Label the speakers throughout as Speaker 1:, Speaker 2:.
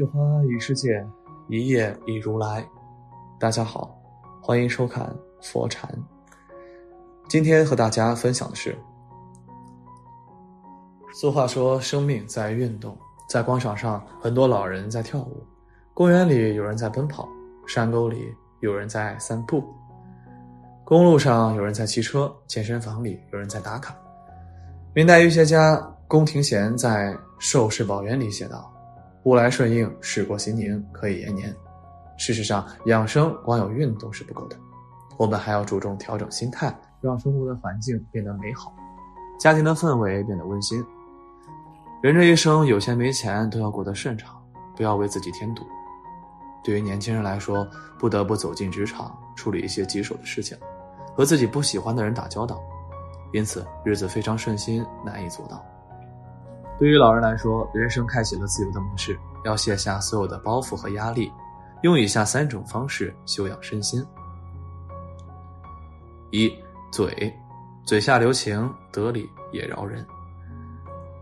Speaker 1: 一花一世界，一叶一如来。大家好，欢迎收看佛禅。今天和大家分享的是，俗话说生命在运动，在广场上很多老人在跳舞，公园里有人在奔跑，山沟里有人在散步，公路上有人在骑车，健身房里有人在打卡。明代医学家宫廷贤在《寿世宝源》里写道。物来顺应，事过心宁，可以延年。事实上，养生光有运动是不够的，我们还要注重调整心态，让生活的环境变得美好，家庭的氛围变得温馨。人这一生有钱没钱都要过得顺畅，不要为自己添堵。对于年轻人来说，不得不走进职场，处理一些棘手的事情，和自己不喜欢的人打交道，因此日子非常顺心难以做到。对于老人来说，人生开启了自由的模式，要卸下所有的包袱和压力，用以下三种方式修养身心：一、嘴，嘴下留情，得理也饶人。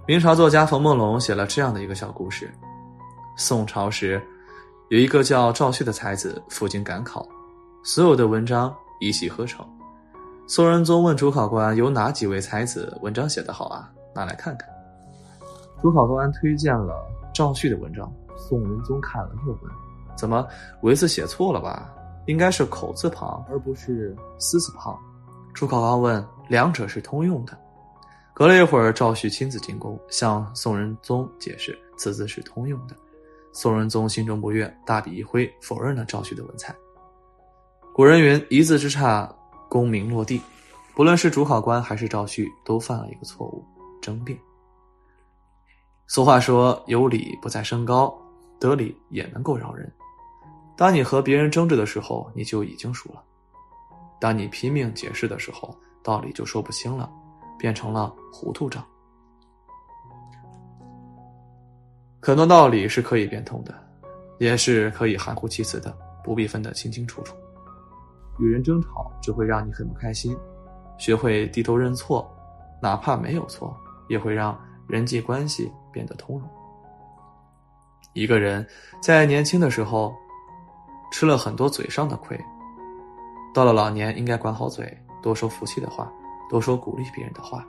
Speaker 1: 明朝作家冯梦龙写了这样的一个小故事：宋朝时，有一个叫赵旭的才子赴京赶考，所有的文章一气呵成。宋仁宗问主考官：“有哪几位才子文章写得好啊？拿来看看。”主考官推荐了赵旭的文章，宋仁宗看了又问：“怎么文字写错了吧？应该是口字旁，而不是思字旁。”主考官问：“两者是通用的。”隔了一会儿，赵旭亲自进宫向宋仁宗解释，此字是通用的。宋仁宗心中不悦，大笔一挥，否认了赵旭的文采。古人云：“一字之差，功名落地。”不论是主考官还是赵旭，都犯了一个错误——争辩。俗话说：“有理不在声高，得理也能够饶人。”当你和别人争执的时候，你就已经输了；当你拼命解释的时候，道理就说不清了，变成了糊涂账。很多道理是可以变通的，也是可以含糊其辞的，不必分得清清楚楚。与人争吵只会让你很不开心，学会低头认错，哪怕没有错，也会让人际关系。变得通融。一个人在年轻的时候吃了很多嘴上的亏，到了老年应该管好嘴，多说福气的话，多说鼓励别人的话。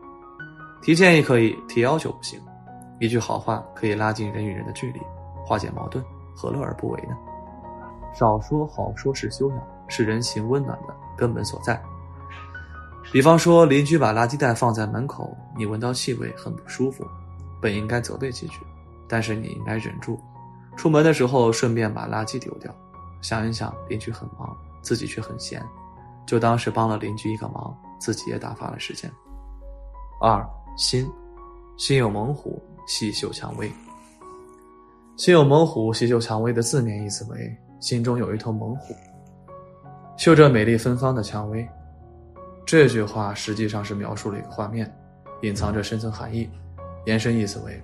Speaker 1: 提建议可以，提要求不行。一句好话可以拉近人与人的距离，化解矛盾，何乐而不为呢？少说好说是修养，是人情温暖的根本所在。比方说，邻居把垃圾袋放在门口，你闻到气味很不舒服。本应该责备几句，但是你应该忍住。出门的时候顺便把垃圾丢掉。想一想，邻居很忙，自己却很闲，就当是帮了邻居一个忙，自己也打发了时间。二心，心有猛虎，细嗅蔷薇。心有猛虎，细嗅蔷薇的字面意思为心中有一头猛虎，嗅着美丽芬芳的蔷薇。这句话实际上是描述了一个画面，隐藏着深层含义。延伸意思为，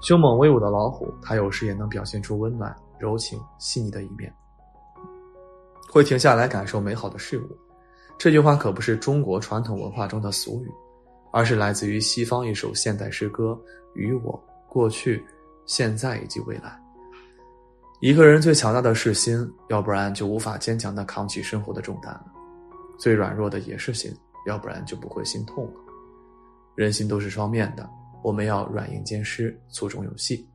Speaker 1: 凶猛威武的老虎，它有时也能表现出温暖、柔情、细腻的一面，会停下来感受美好的事物。这句话可不是中国传统文化中的俗语，而是来自于西方一首现代诗歌《与我》，过去、现在以及未来。一个人最强大的是心，要不然就无法坚强的扛起生活的重担了；最软弱的也是心，要不然就不会心痛了。人心都是双面的。我们要软硬兼施，粗中有细。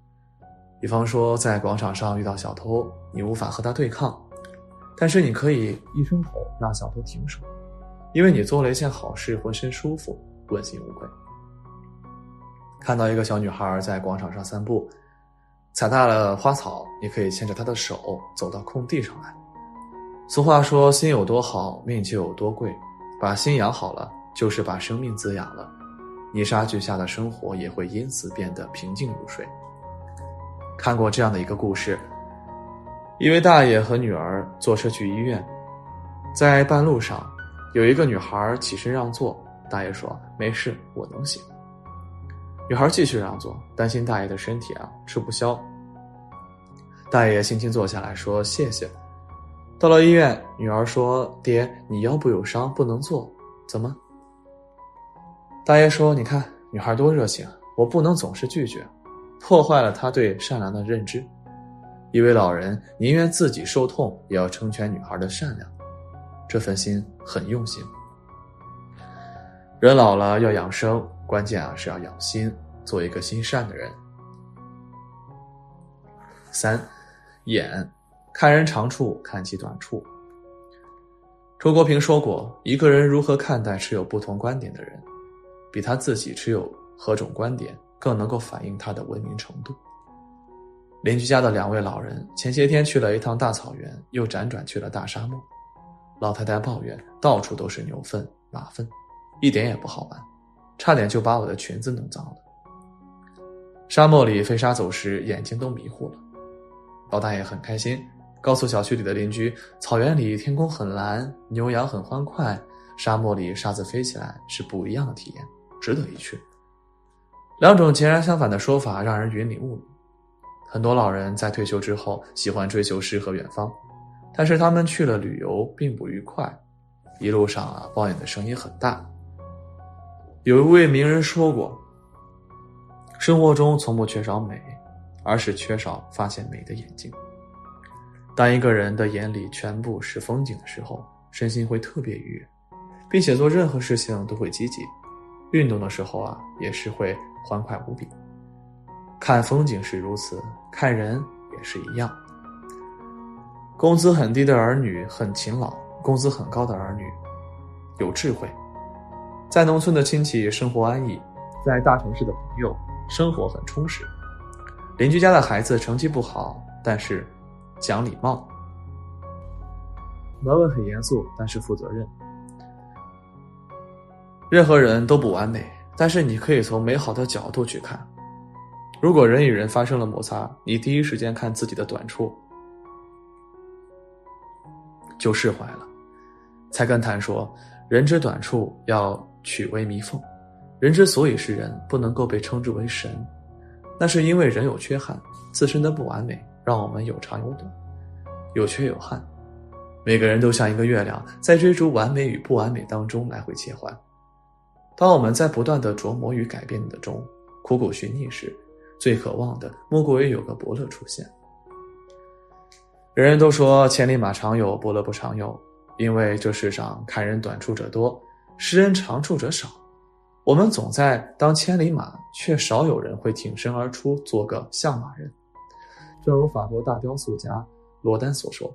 Speaker 1: 比方说，在广场上遇到小偷，你无法和他对抗，但是你可以一声吼让小偷停手，因为你做了一件好事，浑身舒服，问心无愧。看到一个小女孩在广场上散步，踩踏了花草，你可以牵着她的手走到空地上来。俗话说，心有多好，命就有多贵。把心养好了，就是把生命滋养了，泥沙俱下的生活也会因此变得平静如水。看过这样的一个故事：一位大爷和女儿坐车去医院，在半路上，有一个女孩起身让座，大爷说：“没事，我能行。”女孩继续让座，担心大爷的身体啊吃不消。大爷轻轻坐下来说：“谢谢。”到了医院，女儿说：“爹，你腰部有伤，不能坐，怎么？”大爷说：“你看，女孩多热情，我不能总是拒绝，破坏了她对善良的认知。一位老人宁愿自己受痛，也要成全女孩的善良，这份心很用心。人老了要养生，关键啊是要养心，做一个心善的人。”三，眼。看人长处，看其短处。周国平说过：“一个人如何看待持有不同观点的人，比他自己持有何种观点更能够反映他的文明程度。”邻居家的两位老人前些天去了一趟大草原，又辗转去了大沙漠。老太太抱怨：“到处都是牛粪、马粪，一点也不好玩，差点就把我的裙子弄脏了。”沙漠里飞沙走石，眼睛都迷糊了。老大爷很开心。告诉小区里的邻居，草原里天空很蓝，牛羊很欢快，沙漠里沙子飞起来是不一样的体验，值得一去。两种截然相反的说法让人云里雾里。很多老人在退休之后喜欢追求诗和远方，但是他们去了旅游并不愉快，一路上啊抱怨的声音很大。有一位名人说过：“生活中从不缺少美，而是缺少发现美的眼睛。”当一个人的眼里全部是风景的时候，身心会特别愉悦，并且做任何事情都会积极。运动的时候啊，也是会欢快无比。看风景是如此，看人也是一样。工资很低的儿女很勤劳，工资很高的儿女有智慧。在农村的亲戚生活安逸，在大城市的朋友生活很充实。邻居家的孩子成绩不好，但是。讲礼貌，文文很严肃，但是负责任。任何人都不完美，但是你可以从美好的角度去看。如果人与人发生了摩擦，你第一时间看自己的短处，就释怀了。菜根谭说：“人之短处要取为弥缝。人之所以是人，不能够被称之为神，那是因为人有缺憾，自身的不完美。”让我们有长有短，有缺有憾。每个人都像一个月亮，在追逐完美与不完美当中来回切换。当我们在不断的琢磨与改变的中苦苦寻觅时，最渴望的莫过于有个伯乐出现。人人都说千里马常有，伯乐不常有，因为这世上看人短处者多，识人长处者少。我们总在当千里马，却少有人会挺身而出，做个相马人。正如法国大雕塑家罗丹所说：“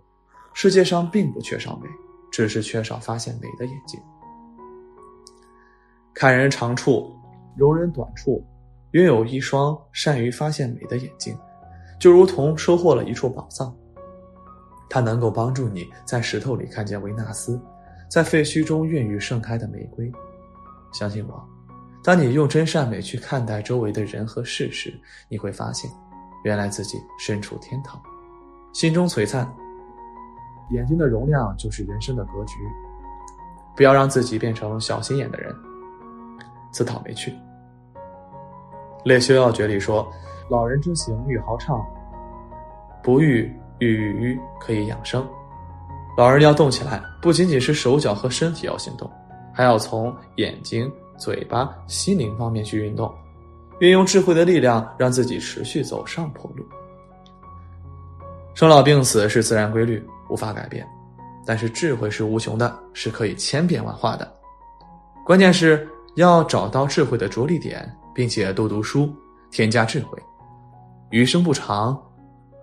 Speaker 1: 世界上并不缺少美，只是缺少发现美的眼睛。看人长处，容人短处，拥有一双善于发现美的眼睛，就如同收获了一处宝藏。它能够帮助你在石头里看见维纳斯，在废墟中孕育盛开的玫瑰。相信我，当你用真善美去看待周围的人和事时，你会发现。”原来自己身处天堂，心中璀璨。眼睛的容量就是人生的格局，不要让自己变成小心眼的人，自讨没趣。《列修要诀》里说：“老人之行欲豪畅，不欲欲欲可以养生。”老人要动起来，不仅仅是手脚和身体要行动，还要从眼睛、嘴巴、心灵方面去运动。运用智慧的力量，让自己持续走上坡路。生老病死是自然规律，无法改变，但是智慧是无穷的，是可以千变万化的。关键是要找到智慧的着力点，并且多读书，添加智慧。余生不长，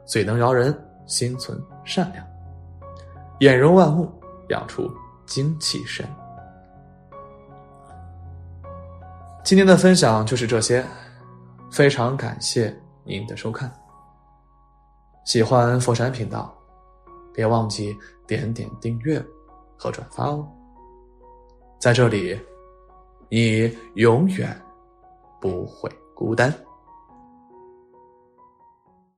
Speaker 1: 嘴能饶人心存善良，眼容万物，养出精气神。今天的分享就是这些。非常感谢您的收看。喜欢佛山频道，别忘记点点订阅和转发哦。在这里，你永远不会孤单。